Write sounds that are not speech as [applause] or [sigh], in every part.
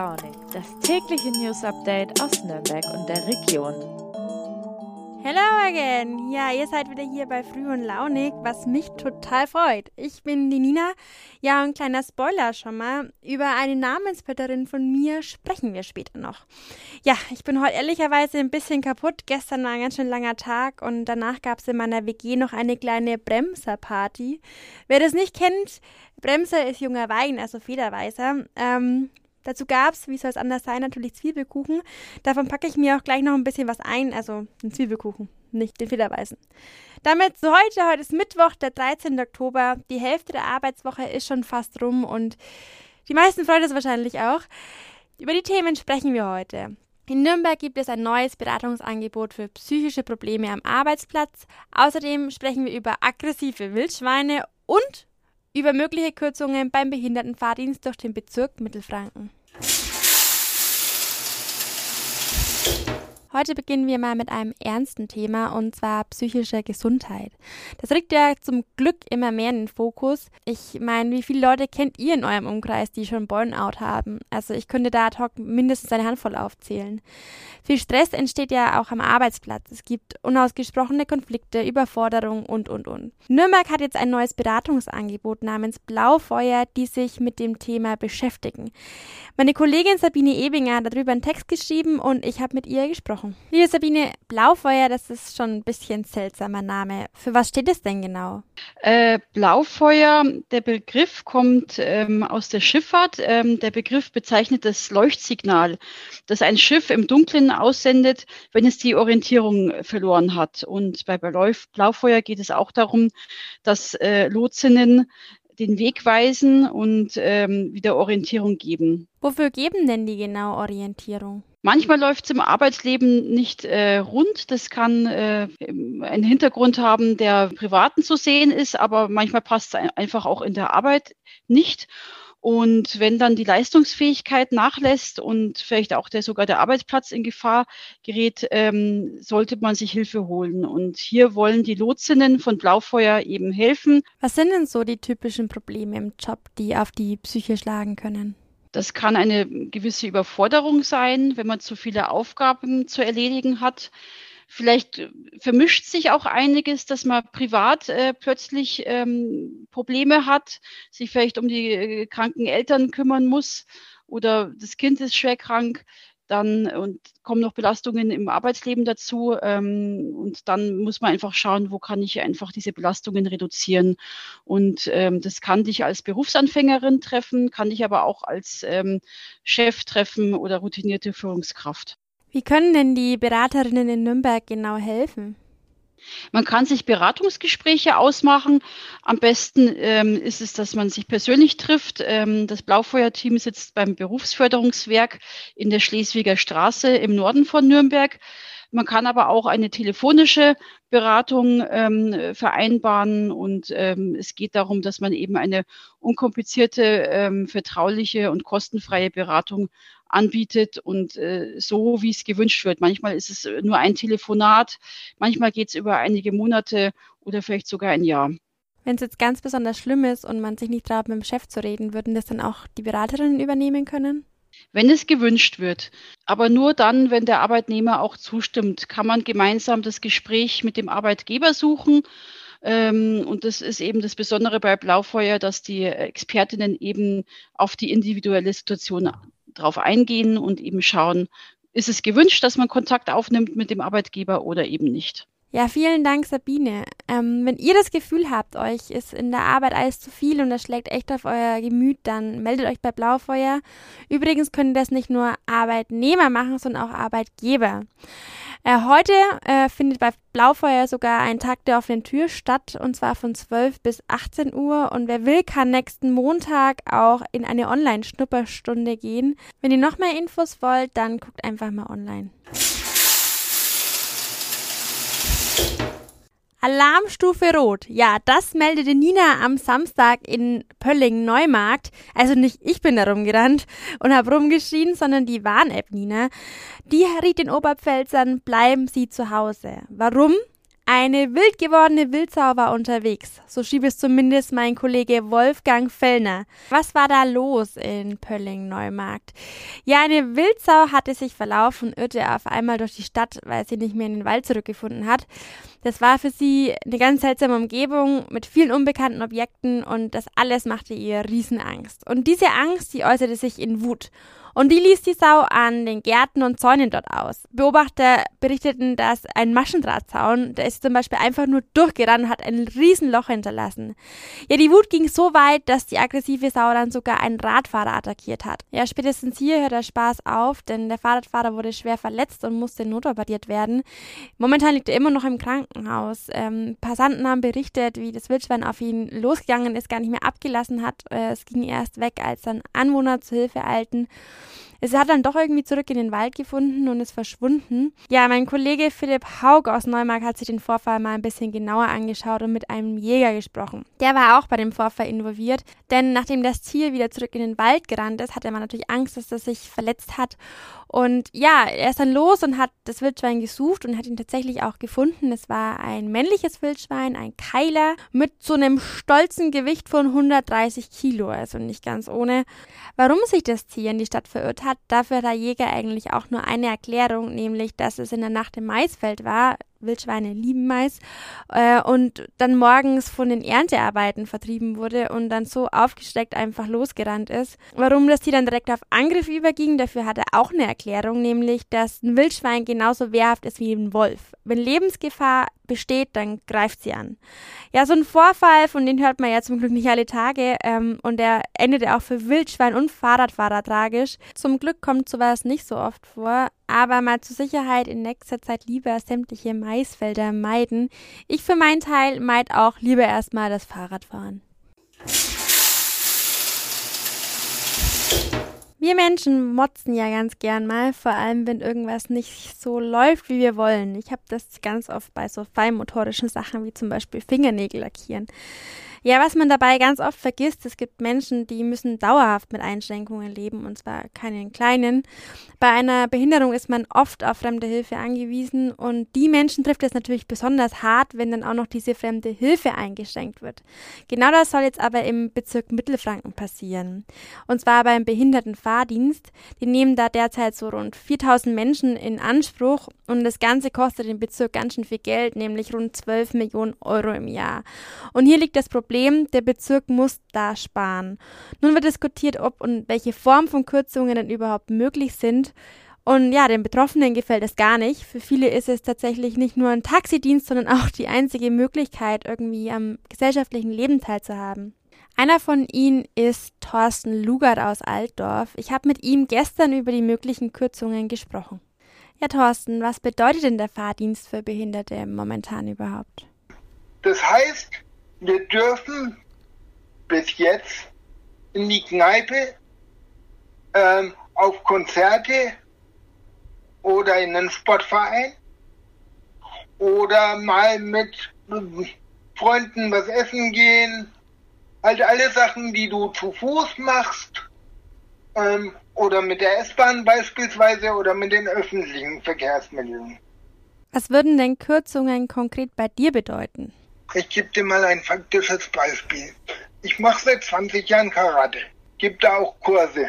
Launig, das tägliche News Update aus Nürnberg und der Region. Hello again! Ja, ihr seid wieder hier bei Früh und Launig, was mich total freut. Ich bin die Nina. Ja, ein kleiner Spoiler schon mal. Über eine Namensvetterin von mir sprechen wir später noch. Ja, ich bin heute ehrlicherweise ein bisschen kaputt. Gestern war ein ganz schön langer Tag und danach gab es in meiner WG noch eine kleine Bremser-Party. Wer das nicht kennt, Bremser ist junger Wein, also Federweißer. Ähm, Dazu gab es, wie soll es anders sein, natürlich Zwiebelkuchen. Davon packe ich mir auch gleich noch ein bisschen was ein, also einen Zwiebelkuchen, nicht den Federweißen. Damit so heute, heute ist Mittwoch, der 13. Oktober. Die Hälfte der Arbeitswoche ist schon fast rum und die meisten freuen es wahrscheinlich auch. Über die Themen sprechen wir heute. In Nürnberg gibt es ein neues Beratungsangebot für psychische Probleme am Arbeitsplatz. Außerdem sprechen wir über aggressive Wildschweine und über mögliche Kürzungen beim Behindertenfahrdienst durch den Bezirk Mittelfranken. Heute beginnen wir mal mit einem ernsten Thema und zwar psychische Gesundheit. Das rückt ja zum Glück immer mehr in den Fokus. Ich meine, wie viele Leute kennt ihr in eurem Umkreis, die schon Burnout haben? Also ich könnte da ad hoc mindestens eine Handvoll aufzählen. Viel Stress entsteht ja auch am Arbeitsplatz. Es gibt unausgesprochene Konflikte, Überforderung und, und, und. Nürnberg hat jetzt ein neues Beratungsangebot namens Blaufeuer, die sich mit dem Thema beschäftigen. Meine Kollegin Sabine Ebinger hat darüber einen Text geschrieben und ich habe mit ihr gesprochen gesprochen. Liebe Sabine, Blaufeuer, das ist schon ein bisschen seltsamer Name. Für was steht es denn genau? Äh, Blaufeuer, der Begriff kommt ähm, aus der Schifffahrt. Ähm, der Begriff bezeichnet das Leuchtsignal, das ein Schiff im Dunkeln aussendet, wenn es die Orientierung verloren hat. Und bei Blaufeuer geht es auch darum, dass äh, Lotsinnen den Weg weisen und ähm, wieder Orientierung geben. Wofür geben denn die genau Orientierung? Manchmal läuft es im Arbeitsleben nicht äh, rund. Das kann äh, einen Hintergrund haben, der privaten zu sehen ist, aber manchmal passt es einfach auch in der Arbeit nicht. Und wenn dann die Leistungsfähigkeit nachlässt und vielleicht auch der sogar der Arbeitsplatz in Gefahr gerät, ähm, sollte man sich Hilfe holen. Und hier wollen die Lotsinnen von Blaufeuer eben helfen. Was sind denn so die typischen Probleme im Job, die auf die Psyche schlagen können? Das kann eine gewisse Überforderung sein, wenn man zu viele Aufgaben zu erledigen hat. Vielleicht vermischt sich auch einiges, dass man privat äh, plötzlich ähm, Probleme hat, sich vielleicht um die äh, kranken Eltern kümmern muss oder das Kind ist schwer krank dann und kommen noch Belastungen im Arbeitsleben dazu ähm, und dann muss man einfach schauen, wo kann ich einfach diese Belastungen reduzieren und ähm, das kann dich als Berufsanfängerin treffen, kann dich aber auch als ähm, Chef treffen oder routinierte Führungskraft. Wie können denn die Beraterinnen in Nürnberg genau helfen? Man kann sich Beratungsgespräche ausmachen. Am besten ähm, ist es, dass man sich persönlich trifft. Ähm, das Blaufeuerteam sitzt beim Berufsförderungswerk in der Schleswiger Straße im Norden von Nürnberg. Man kann aber auch eine telefonische Beratung ähm, vereinbaren und ähm, es geht darum, dass man eben eine unkomplizierte, ähm, vertrauliche und kostenfreie Beratung anbietet und äh, so, wie es gewünscht wird. Manchmal ist es nur ein Telefonat, manchmal geht es über einige Monate oder vielleicht sogar ein Jahr. Wenn es jetzt ganz besonders schlimm ist und man sich nicht traut, mit dem Chef zu reden, würden das dann auch die Beraterinnen übernehmen können? Wenn es gewünscht wird, aber nur dann, wenn der Arbeitnehmer auch zustimmt, kann man gemeinsam das Gespräch mit dem Arbeitgeber suchen. Ähm, und das ist eben das Besondere bei Blaufeuer, dass die Expertinnen eben auf die individuelle Situation drauf eingehen und eben schauen, ist es gewünscht, dass man Kontakt aufnimmt mit dem Arbeitgeber oder eben nicht. Ja, vielen Dank, Sabine. Ähm, wenn ihr das Gefühl habt, euch ist in der Arbeit alles zu viel und das schlägt echt auf euer Gemüt, dann meldet euch bei Blaufeuer. Übrigens können das nicht nur Arbeitnehmer machen, sondern auch Arbeitgeber. Äh, heute äh, findet bei Blaufeuer sogar ein Tag der offenen Tür statt, und zwar von 12 bis 18 Uhr. Und wer will, kann nächsten Montag auch in eine Online-Schnupperstunde gehen. Wenn ihr noch mehr Infos wollt, dann guckt einfach mal online. Alarmstufe Rot. Ja, das meldete Nina am Samstag in Pölling-Neumarkt. Also nicht ich bin da rumgerannt und hab rumgeschrien, sondern die Warn-App Nina. Die riet den Oberpfälzern, bleiben Sie zu Hause. Warum? Eine wild gewordene Wildsau war unterwegs, so schrieb es zumindest mein Kollege Wolfgang Fellner. Was war da los in Pölling-Neumarkt? Ja, eine Wildsau hatte sich verlaufen irrte auf einmal durch die Stadt, weil sie nicht mehr in den Wald zurückgefunden hat. Das war für sie eine ganz seltsame Umgebung mit vielen unbekannten Objekten und das alles machte ihr Riesenangst. Und diese Angst, die äußerte sich in Wut. Und die ließ die Sau an den Gärten und Zäunen dort aus. Beobachter berichteten, dass ein Maschendrahtzaun, der ist zum Beispiel einfach nur durchgerannt und hat ein Riesenloch hinterlassen. Ja, die Wut ging so weit, dass die aggressive Sau dann sogar einen Radfahrer attackiert hat. Ja, spätestens hier hört der Spaß auf, denn der Fahrradfahrer wurde schwer verletzt und musste notoperiert werden. Momentan liegt er immer noch im Krankenhaus. Ähm, Passanten haben berichtet, wie das Wildschwein auf ihn losgegangen ist, gar nicht mehr abgelassen hat. Äh, es ging erst weg, als dann Anwohner zu Hilfe eilten. Es hat dann doch irgendwie zurück in den Wald gefunden und ist verschwunden. Ja, mein Kollege Philipp Haug aus Neumark hat sich den Vorfall mal ein bisschen genauer angeschaut und mit einem Jäger gesprochen. Der war auch bei dem Vorfall involviert, denn nachdem das Tier wieder zurück in den Wald gerannt ist, hatte man natürlich Angst, dass es sich verletzt hat und ja, er ist dann los und hat das Wildschwein gesucht und hat ihn tatsächlich auch gefunden. Es war ein männliches Wildschwein, ein Keiler mit so einem stolzen Gewicht von 130 Kilo, also nicht ganz ohne. Warum sich das Tier in die Stadt verirrt hat, dafür hat der Jäger eigentlich auch nur eine Erklärung, nämlich dass es in der Nacht im Maisfeld war, Wildschweine lieben Mais, äh, und dann morgens von den Erntearbeiten vertrieben wurde und dann so aufgesteckt einfach losgerannt ist. Warum das Tier dann direkt auf Angriff überging, dafür hat er auch eine Erklärung, nämlich, dass ein Wildschwein genauso wehrhaft ist wie ein Wolf. Wenn Lebensgefahr besteht, dann greift sie an. Ja, so ein Vorfall, von dem hört man ja zum Glück nicht alle Tage ähm, und der endete auch für Wildschwein und Fahrradfahrer tragisch. Zum Glück kommt sowas nicht so oft vor, aber mal zur Sicherheit in nächster Zeit lieber sämtliche Maisfelder meiden. Ich für meinen Teil meid auch lieber erstmal das Fahrradfahren. Wir Menschen motzen ja ganz gern mal, vor allem wenn irgendwas nicht so läuft, wie wir wollen. Ich habe das ganz oft bei so feinmotorischen Sachen wie zum Beispiel Fingernägel lackieren. Ja, was man dabei ganz oft vergisst, es gibt Menschen, die müssen dauerhaft mit Einschränkungen leben und zwar keinen kleinen. Bei einer Behinderung ist man oft auf fremde Hilfe angewiesen und die Menschen trifft es natürlich besonders hart, wenn dann auch noch diese fremde Hilfe eingeschränkt wird. Genau das soll jetzt aber im Bezirk Mittelfranken passieren. Und zwar beim Behindertenfahrdienst. Die nehmen da derzeit so rund 4000 Menschen in Anspruch und das Ganze kostet den Bezirk ganz schön viel Geld, nämlich rund 12 Millionen Euro im Jahr. Und hier liegt das Problem Problem, der Bezirk muss da sparen. Nun wird diskutiert, ob und welche Form von Kürzungen denn überhaupt möglich sind. Und ja, den Betroffenen gefällt es gar nicht. Für viele ist es tatsächlich nicht nur ein Taxidienst, sondern auch die einzige Möglichkeit, irgendwie am gesellschaftlichen Leben teilzuhaben. Einer von ihnen ist Thorsten Lugert aus Altdorf. Ich habe mit ihm gestern über die möglichen Kürzungen gesprochen. Ja, Thorsten, was bedeutet denn der Fahrdienst für Behinderte momentan überhaupt? Das heißt, wir dürfen bis jetzt in die Kneipe, ähm, auf Konzerte oder in einen Sportverein oder mal mit Freunden was essen gehen. Halt alle Sachen, die du zu Fuß machst ähm, oder mit der S-Bahn beispielsweise oder mit den öffentlichen Verkehrsmitteln. Was würden denn Kürzungen konkret bei dir bedeuten? Ich gebe dir mal ein faktisches Beispiel. Ich mache seit 20 Jahren Karate, gebe da auch Kurse.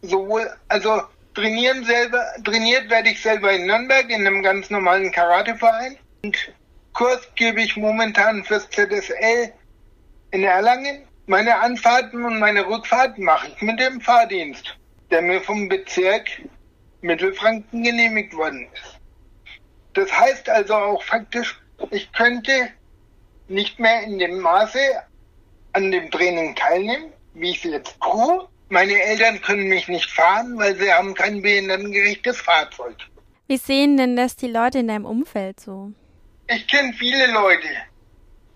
Sowohl, also trainieren selber, trainiert werde ich selber in Nürnberg in einem ganz normalen Karateverein. Und Kurs gebe ich momentan fürs ZSL in Erlangen. Meine Anfahrten und meine Rückfahrten mache ich mit dem Fahrdienst, der mir vom Bezirk Mittelfranken genehmigt worden ist. Das heißt also auch faktisch, ich könnte nicht mehr in dem Maße an dem Training teilnehmen, wie ich es jetzt tue. Meine Eltern können mich nicht fahren, weil sie haben kein behindertengerechtes Fahrzeug. Wie sehen denn das die Leute in deinem Umfeld so? Ich kenne viele Leute,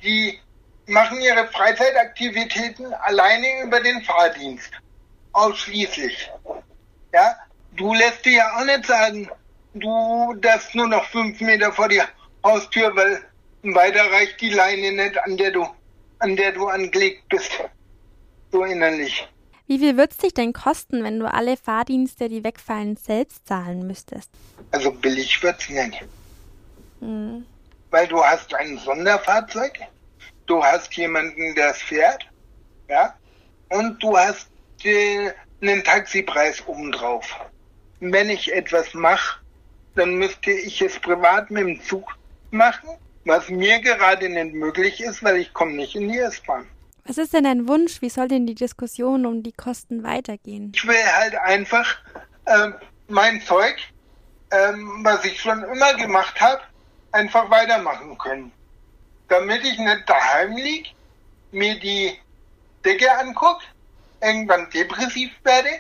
die machen ihre Freizeitaktivitäten alleine über den Fahrdienst. Ausschließlich. Ja, du lässt dir ja auch nicht sagen, du darfst nur noch fünf Meter vor die Haustür, weil weiter reicht die Leine nicht, an der du, an der du angelegt bist. So innerlich. Wie viel wird es dich denn kosten, wenn du alle Fahrdienste, die wegfallen, selbst zahlen müsstest? Also billig wird's nicht. Hm. weil du hast ein Sonderfahrzeug, du hast jemanden, der es fährt, ja, und du hast äh, einen Taxipreis obendrauf. Wenn ich etwas mache, dann müsste ich es privat mit dem Zug machen, was mir gerade nicht möglich ist, weil ich komme nicht in die S-Bahn. Was ist denn dein Wunsch? Wie soll denn die Diskussion um die Kosten weitergehen? Ich will halt einfach ähm, mein Zeug, ähm, was ich schon immer gemacht habe, einfach weitermachen können. Damit ich nicht daheim liege, mir die Decke angucke, irgendwann depressiv werde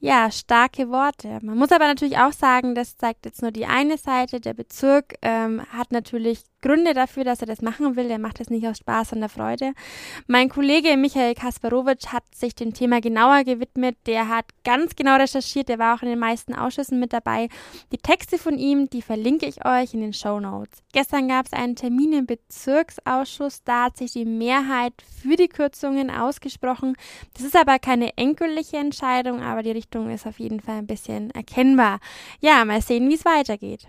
ja, starke Worte. Man muss aber natürlich auch sagen, das zeigt jetzt nur die eine Seite. Der Bezirk ähm, hat natürlich Gründe dafür, dass er das machen will. Er macht das nicht aus Spaß und der Freude. Mein Kollege Michael Kasparowitsch hat sich dem Thema genauer gewidmet. Der hat ganz genau recherchiert. Der war auch in den meisten Ausschüssen mit dabei. Die Texte von ihm, die verlinke ich euch in den Show Notes. Gestern gab es einen Termin im Bezirksausschuss. Da hat sich die Mehrheit für die Kürzungen ausgesprochen. Das ist aber keine endgültige Entscheidung, aber die Richtung ist auf jeden Fall ein bisschen erkennbar. Ja, mal sehen, wie es weitergeht.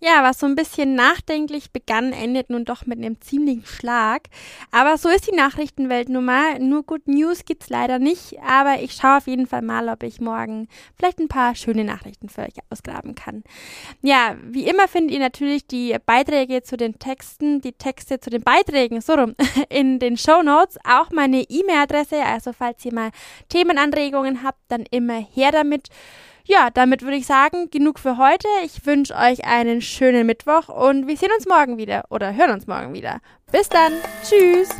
Ja, was so ein bisschen nachdenklich begann, endet nun doch mit einem ziemlichen Schlag. Aber so ist die Nachrichtenwelt nun mal. Nur Good News gibt's leider nicht. Aber ich schaue auf jeden Fall mal, ob ich morgen vielleicht ein paar schöne Nachrichten für euch ausgraben kann. Ja, wie immer findet ihr natürlich die Beiträge zu den Texten, die Texte zu den Beiträgen, so rum, [laughs] in den Show Notes. Auch meine E-Mail-Adresse. Also falls ihr mal Themenanregungen habt, dann immer her damit. Ja, damit würde ich sagen, genug für heute. Ich wünsche euch einen schönen Mittwoch und wir sehen uns morgen wieder oder hören uns morgen wieder. Bis dann. Tschüss.